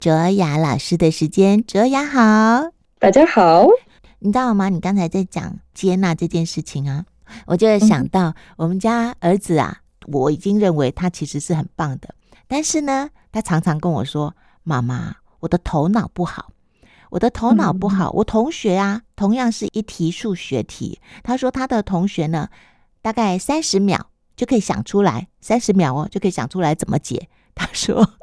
卓雅老师的时间。卓雅好，大家好。你知道吗？你刚才在讲接纳这件事情啊，我就想到我们家儿子啊，我已经认为他其实是很棒的，但是呢，他常常跟我说：“妈妈，我的头脑不好，我的头脑不好。”我同学啊，同样是一题数学题，他说他的同学呢，大概三十秒就可以想出来，三十秒哦就可以想出来怎么解。他说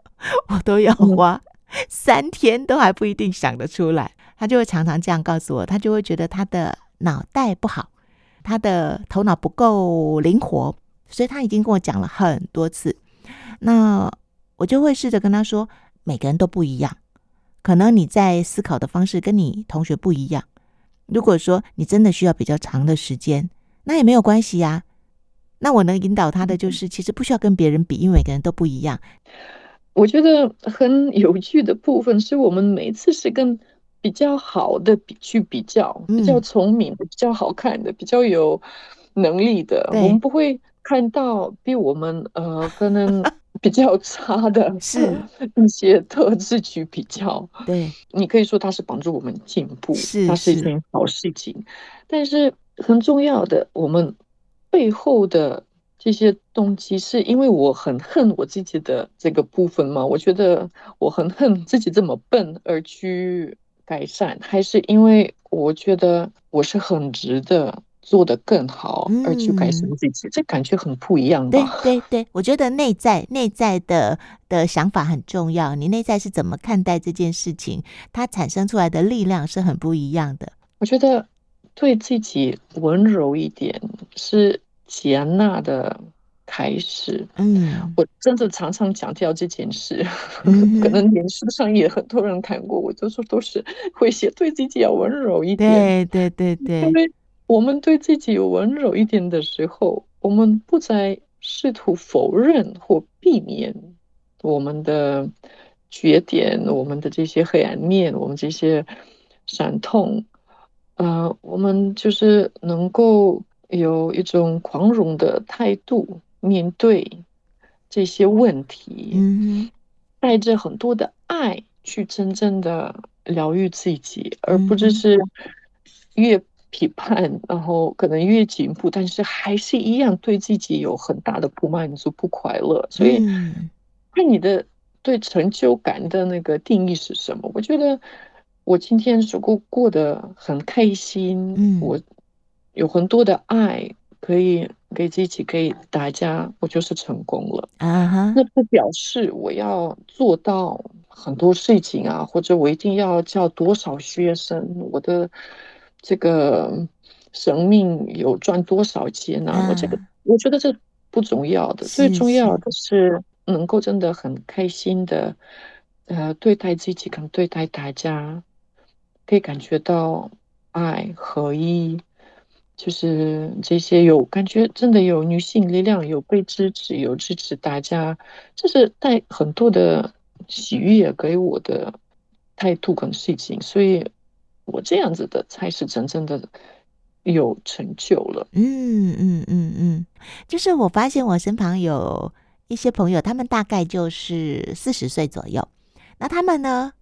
我都要花 三天都还不一定想得出来，他就会常常这样告诉我，他就会觉得他的脑袋不好，他的头脑不够灵活，所以他已经跟我讲了很多次。那我就会试着跟他说，每个人都不一样，可能你在思考的方式跟你同学不一样。如果说你真的需要比较长的时间，那也没有关系呀。那我能引导他的就是，其实不需要跟别人比，因为每个人都不一样。我觉得很有趣的部分是我们每次是跟比较好的比去比较，比较聪明的、比较好看的、比较有能力的，我们不会看到比我们呃可能 比较差的是。一些特质去比较。对，你可以说它是帮助我们进步，是它是一件好事情，但是很重要的我们。背后的这些动机，是因为我很恨我自己的这个部分吗？我觉得我很恨自己这么笨而去改善，还是因为我觉得我是很值得做得更好而去改善自己？嗯、这感觉很不一样吧？对对对，我觉得内在内在的的想法很重要。你内在是怎么看待这件事情？它产生出来的力量是很不一样的。我觉得对自己温柔一点是。接纳的开始，嗯，我真的常常强调这件事，嗯、可能脸书上也很多人看过，我就说都是会写对自己要温柔一点，对对对对，因为我们对自己有温柔一点的时候，我们不再试图否认或避免我们的缺点，我们的这些黑暗面，我们这些伤痛，呃，我们就是能够。有一种宽容的态度面对这些问题，嗯，带着很多的爱去真正的疗愈自己，而不只是越批判，然后可能越进步，但是还是一样对自己有很大的不满足、不快乐。所以，看你的对成就感的那个定义是什么？我觉得我今天如果过得很开心，嗯，我。有很多的爱可以给自己，给大家，我就是成功了啊哈！那不表示我要做到很多事情啊，或者我一定要教多少学生，我的这个生命有赚多少钱啊？我这个我觉得这不重要的，最重要的是能够真的很开心的，呃，对待自己跟对待大家，可以感觉到爱合一。就是这些有感觉，真的有女性力量，有被支持，有支持大家，这是带很多的喜悦给我的态度跟事情，所以我这样子的才是真正的有成就了。嗯嗯嗯嗯，就是我发现我身旁有一些朋友，他们大概就是四十岁左右，那他们呢，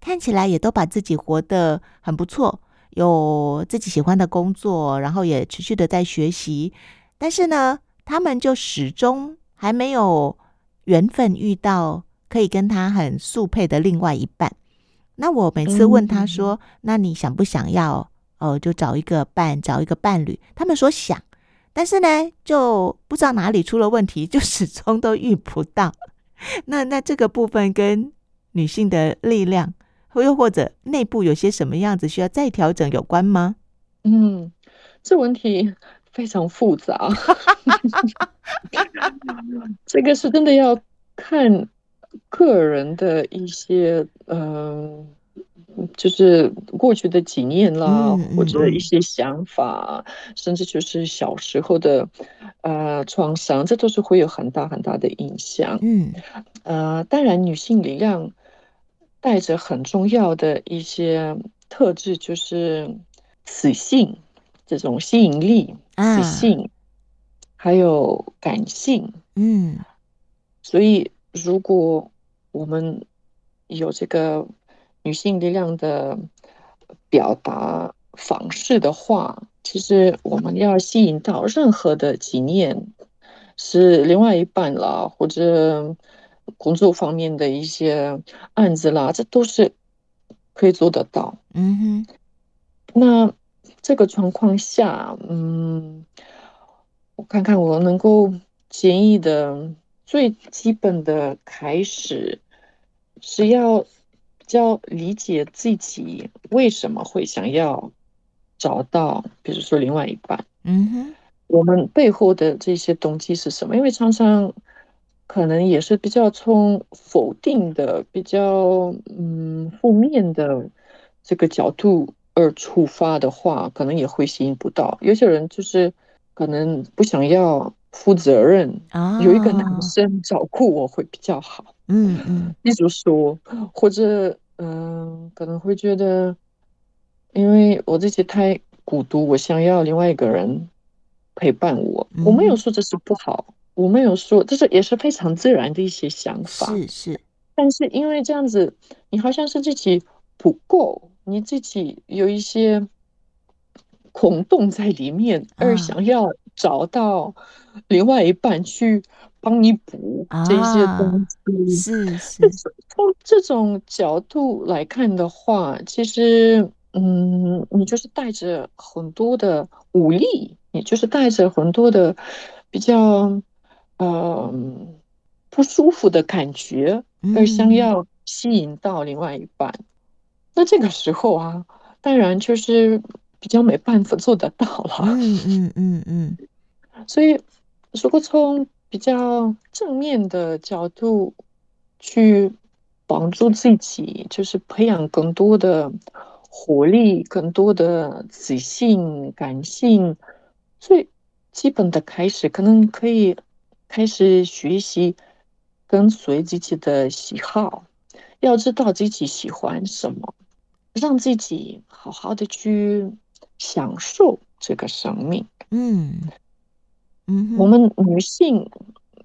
看起来也都把自己活得很不错。有自己喜欢的工作，然后也持续的在学习，但是呢，他们就始终还没有缘分遇到可以跟他很速配的另外一半。那我每次问他说：“嗯、那你想不想要？哦，就找一个伴，找一个伴侣？”他们说想，但是呢，就不知道哪里出了问题，就始终都遇不到。那那这个部分跟女性的力量。又或者内部有些什么样子需要再调整有关吗？嗯，这问题非常复杂，这个是真的要看个人的一些嗯、呃，就是过去的经验啦，或者一些想法，甚至就是小时候的呃创伤，这都是会有很大很大的影响。嗯，呃，当然女性力量。带着很重要的一些特质，就是磁性这种吸引力，啊、磁性还有感性。嗯，所以如果我们有这个女性力量的表达方式的话，其实我们要吸引到任何的经验，是另外一半了，或者工作方面的一些案子啦，这都是可以做得到。嗯哼，那这个状况下，嗯，我看看我能够建议的最基本的开始是要比较理解自己为什么会想要找到，比如说另外一半。嗯哼。我们背后的这些动机是什么？因为常常可能也是比较从否定的、比较嗯负面的这个角度而出发的话，可能也会吸引不到。有些人就是可能不想要负责任，啊、有一个男生照顾我会比较好。嗯嗯，例如说，或者嗯、呃，可能会觉得，因为我自己太孤独，我想要另外一个人。陪伴我，我没有说这是不好，嗯、我没有说这是也是非常自然的一些想法。是是，但是因为这样子，你好像是自己不够，你自己有一些孔洞在里面，而想要找到另外一半去帮你补这些东西。啊、是是，从这种角度来看的话，其实嗯，你就是带着很多的武力。你就是带着很多的比较呃不舒服的感觉，而想要吸引到另外一半。嗯、那这个时候啊，当然就是比较没办法做得到了。嗯嗯嗯嗯。所以，如果从比较正面的角度去帮助自己，就是培养更多的活力，更多的自信、感性。最基本的开始，可能可以开始学习跟随自己的喜好，要知道自己喜欢什么，让自己好好的去享受这个生命。嗯嗯，我们女性，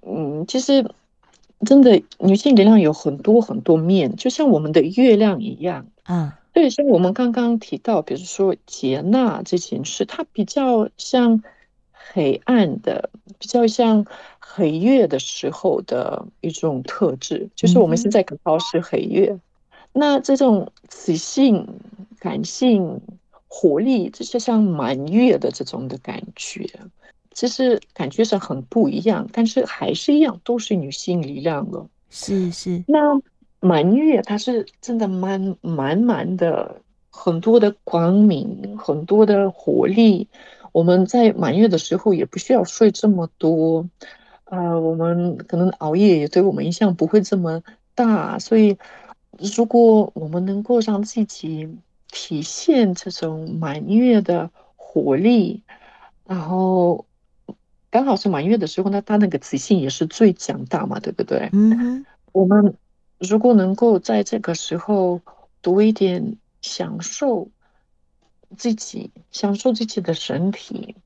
嗯，其实真的女性力量有很多很多面，就像我们的月亮一样。啊。对，像我们刚刚提到，比如说接纳这件事，它比较像黑暗的，比较像黑月的时候的一种特质，就是我们现在刚好是黑月。嗯、那这种磁性、感性、活力，这些像满月的这种的感觉，其实感觉上很不一样，但是还是一样，都是女性力量了。是是，那。满月，它是真的满满满的，很多的光明，很多的活力。我们在满月的时候也不需要睡这么多，呃，我们可能熬夜也对我们影响不会这么大。所以，如果我们能够让自己体现这种满月的活力，然后刚好是满月的时候，那他那个自信也是最强大嘛，对不对？嗯哼，我们。如果能够在这个时候多一点享受自己，享受自己的身体，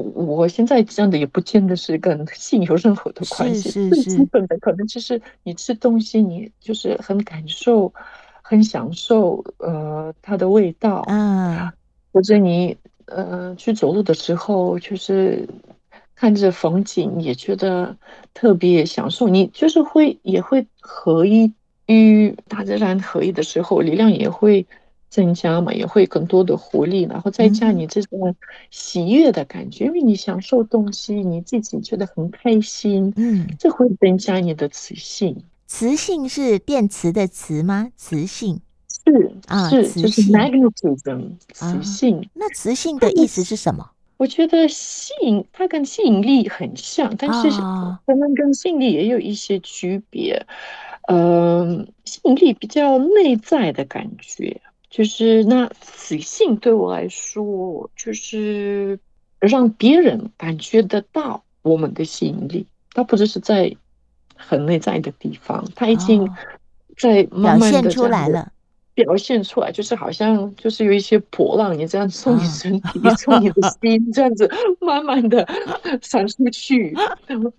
我我现在这样的也不见得是跟性有任何的关系，最基本的可能就是你吃东西，你就是很感受、很享受呃它的味道，嗯，或者你呃去走路的时候，就是。看着风景也觉得特别享受，你就是会也会合一与大自然合一的时候，力量也会增加嘛，也会更多的活力，然后再加你这种喜悦的感觉，嗯、因为你享受东西，你自己觉得很开心，嗯，这会增加你的磁性。磁性是电磁的磁吗？磁性是啊，是就是 magnetism 磁性、啊。那磁性的意思是什么？我觉得吸引它跟吸引力很像，但是可能跟吸引力也有一些区别。嗯、呃，吸引力比较内在的感觉，就是那随性对我来说，就是让别人感觉得到我们的吸引力，它不只是在很内在的地方，它已经在慢慢的、哦、表现出来了。表现出来就是好像就是有一些波浪，你这样从你身体，从、啊、你的 心这样子慢慢的 散出去，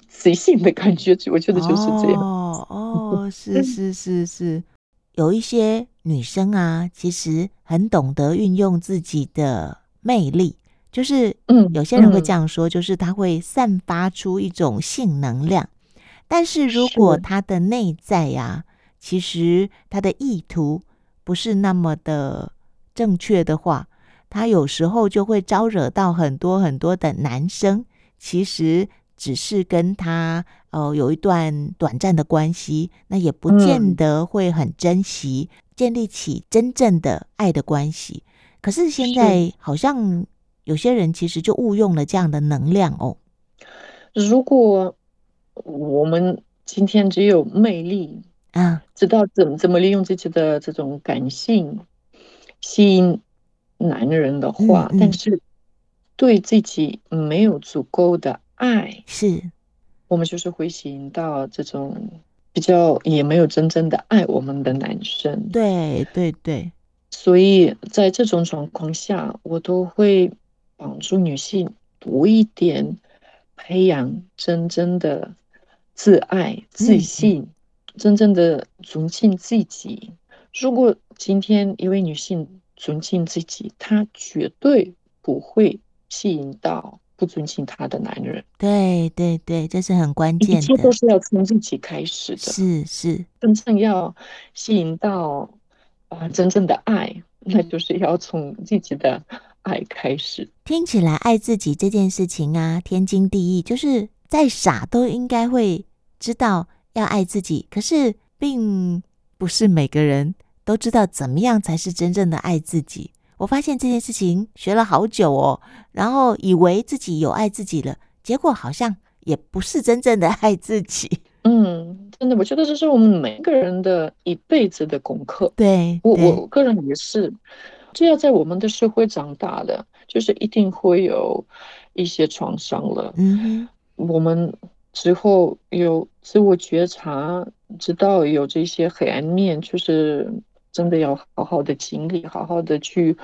随性的感觉，我觉得就是这样。哦哦，是是是是，有一些女生啊，其实很懂得运用自己的魅力，就是嗯，有些人会这样说，就是她会散发出一种性能量。但是如果她的内在呀，其实她的意图不是那么的正确的话，她有时候就会招惹到很多很多的男生，其实只是跟她。哦，有一段短暂的关系，那也不见得会很珍惜，嗯、建立起真正的爱的关系。可是现在好像有些人其实就误用了这样的能量哦。如果我们今天只有魅力啊，知道怎么怎么利用自己的这种感性吸引男人的话，嗯嗯、但是对自己没有足够的爱是。我们就是会吸引到这种比较也没有真正的爱我们的男生，对对对，所以在这种状况下，我都会帮助女性多一点培养真正的自爱、自信，嗯、真正的尊敬自己。如果今天一位女性尊敬自己，她绝对不会吸引到。不尊敬他的男人，对对对，这是很关键的。一切都是要从自己开始的，是是，真正要吸引到啊、呃、真正的爱，那就是要从自己的爱开始。听起来爱自己这件事情啊，天经地义，就是再傻都应该会知道要爱自己。可是，并不是每个人都知道怎么样才是真正的爱自己。我发现这件事情学了好久哦，然后以为自己有爱自己了，结果好像也不是真正的爱自己。嗯，真的，我觉得这是我们每个人的一辈子的功课。对，我我个人也是，这要在我们的社会长大的，就是一定会有一些创伤了。嗯哼，我们之后有自我觉察，知道有这些黑暗面，就是。真的要好好的经历，好好的去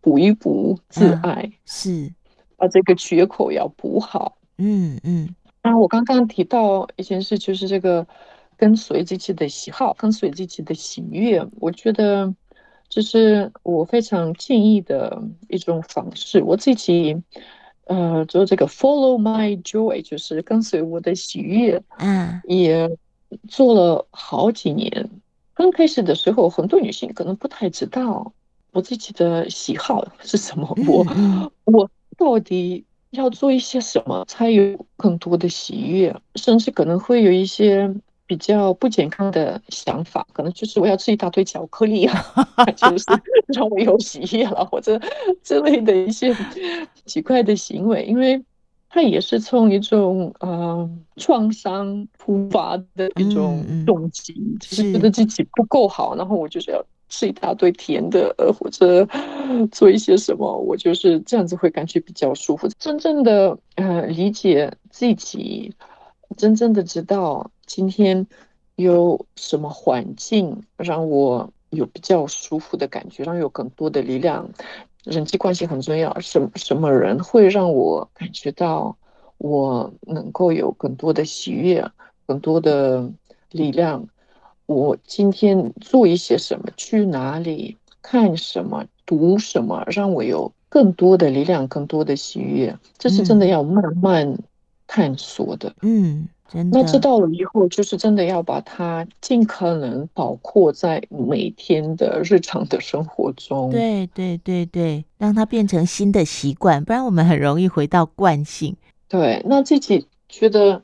补一补自爱，啊、是把这个缺口要补好。嗯嗯。啊，我刚刚提到一件事，就是这个跟随自己的喜好，跟随自己的喜悦，我觉得这是我非常建议的一种方式。我自己呃做这个 Follow My Joy，就是跟随我的喜悦，嗯，也做了好几年。刚开始的时候，很多女性可能不太知道我自己的喜好 是什么，我我到底要做一些什么才有更多的喜悦，甚至可能会有一些比较不健康的想法，可能就是我要吃一大堆巧克力啊，就是让我有喜悦了，或者之类的一些奇怪的行为，因为。他也是从一种呃创伤突发的一种动机，就是觉得自己不够好，然后我就是要吃一大堆甜的，呃，或者做一些什么，我就是这样子会感觉比较舒服。真正的呃理解自己，真正的知道今天有什么环境让我有比较舒服的感觉，让有更多的力量。人际关系很重要，什什么人会让我感觉到我能够有更多的喜悦、更多的力量？我今天做一些什么？去哪里？看什么？读什么？让我有更多的力量、更多的喜悦？这是真的要慢慢探索的。嗯。那知道了以后，就是真的要把它尽可能包括在每天的日常的生活中。对对对对，让它变成新的习惯，不然我们很容易回到惯性。对，那自己觉得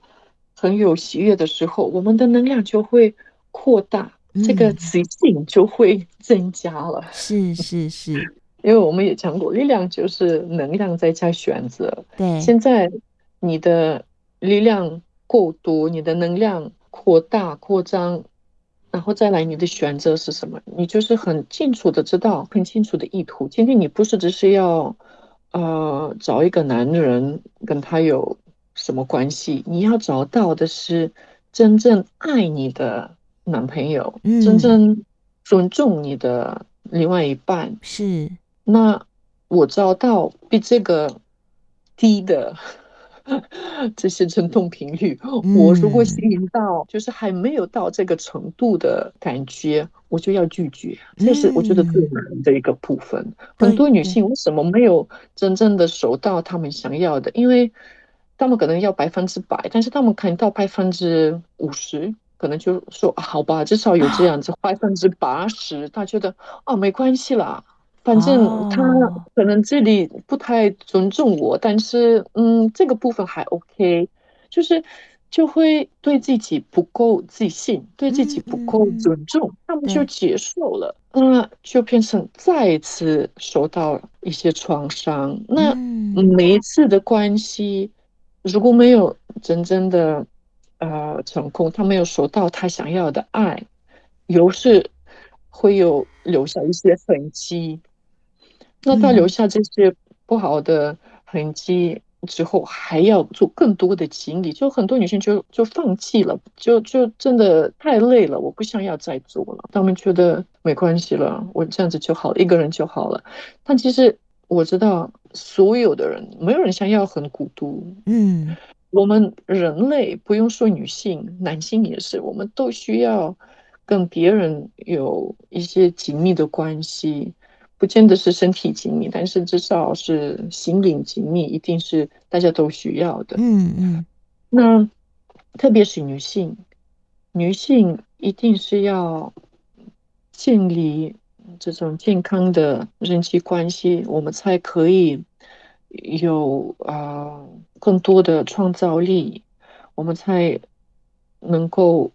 很有喜悦的时候，我们的能量就会扩大，嗯、这个磁性就会 增加了。是是是，因为我们也讲过，力量就是能量在加选择。对，现在你的力量。够多，你的能量扩大扩张，然后再来你的选择是什么？你就是很清楚的知道，很清楚的意图。今天你不是只是要，呃，找一个男人跟他有什么关系？你要找到的是真正爱你的男朋友，嗯、真正尊重你的另外一半。是，那我找到比这个低的。这些振动频率。嗯、我如果吸引到就是还没有到这个程度的感觉，我就要拒绝。这是我觉得最难的一个部分。嗯、很多女性为什么没有真正的收到她们想要的？因为她们可能要百分之百，但是她们看到百分之五十，可能就说好吧，至少有这样子百分之八十，他觉得哦没关系啦。反正他可能这里不太尊重我，哦、但是嗯，这个部分还 OK，就是就会对自己不够自信，对自己不够尊重，他们、就接受了，那、呃、就变成再一次受到一些创伤。那每一次的关系如果没有真正的呃成功，他没有收到他想要的爱，有时会有留下一些痕迹。那他留下这些不好的痕迹之后，还要做更多的经历，就很多女性就就放弃了，就就真的太累了，我不想要再做了。他们觉得没关系了，我这样子就好了，一个人就好了。但其实我知道，所有的人没有人想要很孤独。嗯，我们人类不用说女性，男性也是，我们都需要跟别人有一些紧密的关系。不见得是身体紧密，但是至少是心灵紧密，一定是大家都需要的。嗯嗯。那特别是女性，女性一定是要建立这种健康的人际关系，我们才可以有啊、呃、更多的创造力，我们才能够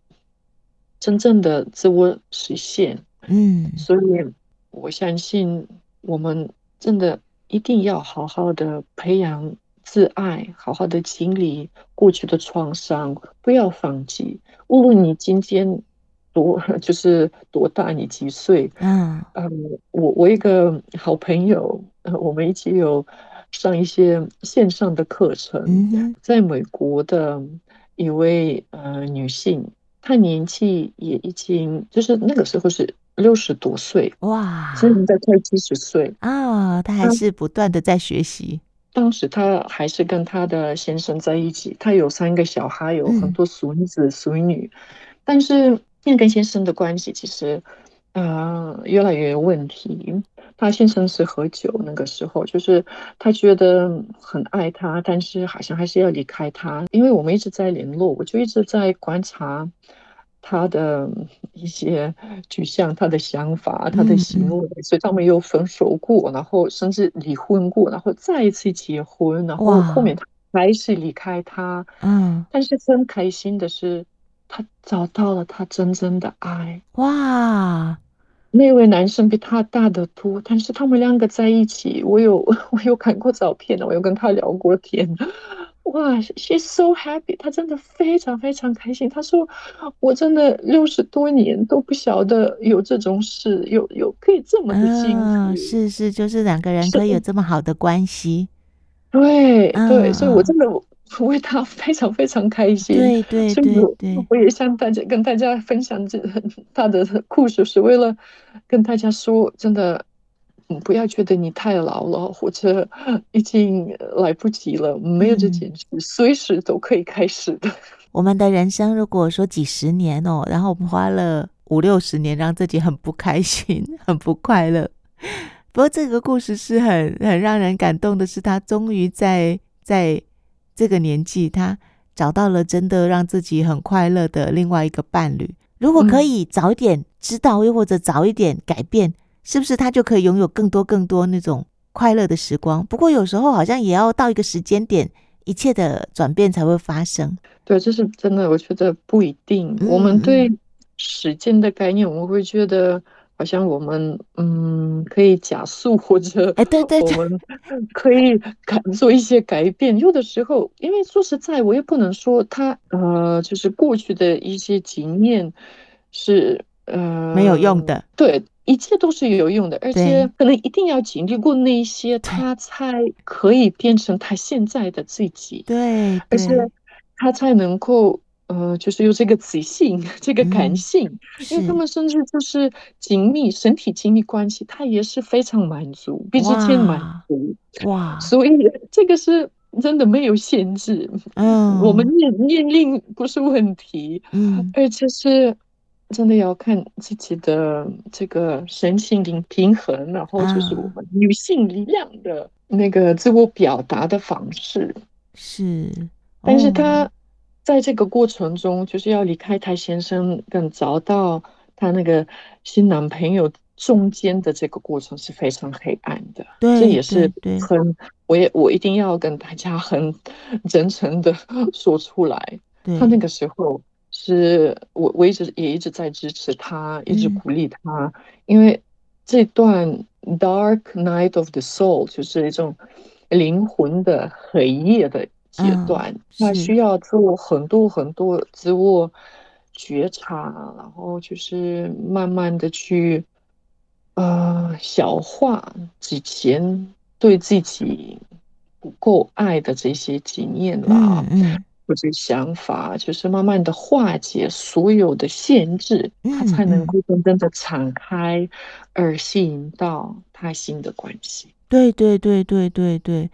真正的自我实现。嗯，所以。我相信我们真的一定要好好的培养自爱，好好的清理过去的创伤，不要放弃。无论你今天多 就是多大，你几岁？嗯嗯，我我一个好朋友，我们一起有上一些线上的课程，嗯、在美国的一位呃女性，她年纪也已经就是那个时候是。六十多岁哇，现在快七十岁啊，他还是不断的在学习。当时他还是跟他的先生在一起，他有三个小孩，有很多孙子孙女，嗯、但是现在跟先生的关系其实，呃，越来越有问题。他先生是喝酒，那个时候就是他觉得很爱他，但是好像还是要离开他，因为我们一直在联络，我就一直在观察。他的一些取向，他的想法，他的行为，所以他们又分手过，然后甚至离婚过，然后再一次结婚，然后后面他还是离开他。嗯，但是很开心的是，他找到了他真正的爱。哇，那位男生比他大得多，但是他们两个在一起，我有 我有看过照片，我有跟他聊过天。哇，she's so happy，她真的非常非常开心。她说：“我真的六十多年都不晓得有这种事，有有可以这么的幸福。哦”是是，就是两个人可以有这么好的关系。对对，所以我真的为她非常非常开心。对对对对，我也向大家跟大家分享这 她的故事，是为了跟大家说，真的。不要觉得你太老了，或者 已经来不及了，没有这件事，嗯、随时都可以开始的。我们的人生如果说几十年哦，然后我们花了五六十年让自己很不开心、很不快乐。不过这个故事是很很让人感动的，是他终于在在这个年纪，他找到了真的让自己很快乐的另外一个伴侣。如果可以早一点知道，又或者早一点改变。是不是他就可以拥有更多更多那种快乐的时光？不过有时候好像也要到一个时间点，一切的转变才会发生。对，这是真的，我觉得不一定。嗯、我们对时间的概念，我们会觉得好像我们嗯可以加速，或者哎对对，我们可以改做一些改变。有的时候，因为说实在，我也不能说他呃，就是过去的一些经验是呃没有用的。对。一切都是有用的，而且可能一定要经历过那些，他才可以变成他现在的自己。对，而且他才能够呃，就是有这个自信、这个感性，嗯、因为他们甚至就是紧密身体亲密关系，他也是非常满足，比之前满足。哇，所以这个是真的没有限制。嗯，我们念念令不是问题，嗯，而且是真的要看自己的这个身心灵平衡，然后就是我们女性力量的那个自我表达的方式。是，但是他在这个过程中，就是要离开他先生，跟找到他那个新男朋友。中间的这个过程是非常黑暗的，对，这也是很，我也我一定要跟大家很真诚的说出来。对他那个时候是我，我一直也一直在支持他，一直鼓励他，嗯、因为这段 Dark Night of the Soul 就是一种灵魂的黑夜的阶段，他、嗯、需要做很多很多自我觉察，然后就是慢慢的去。呃，消化之前对自己不够爱的这些经验啦，或者想法，就是慢慢的化解所有的限制，嗯、他才能够真正的敞开，而吸引到他新的关系。对对对对对对，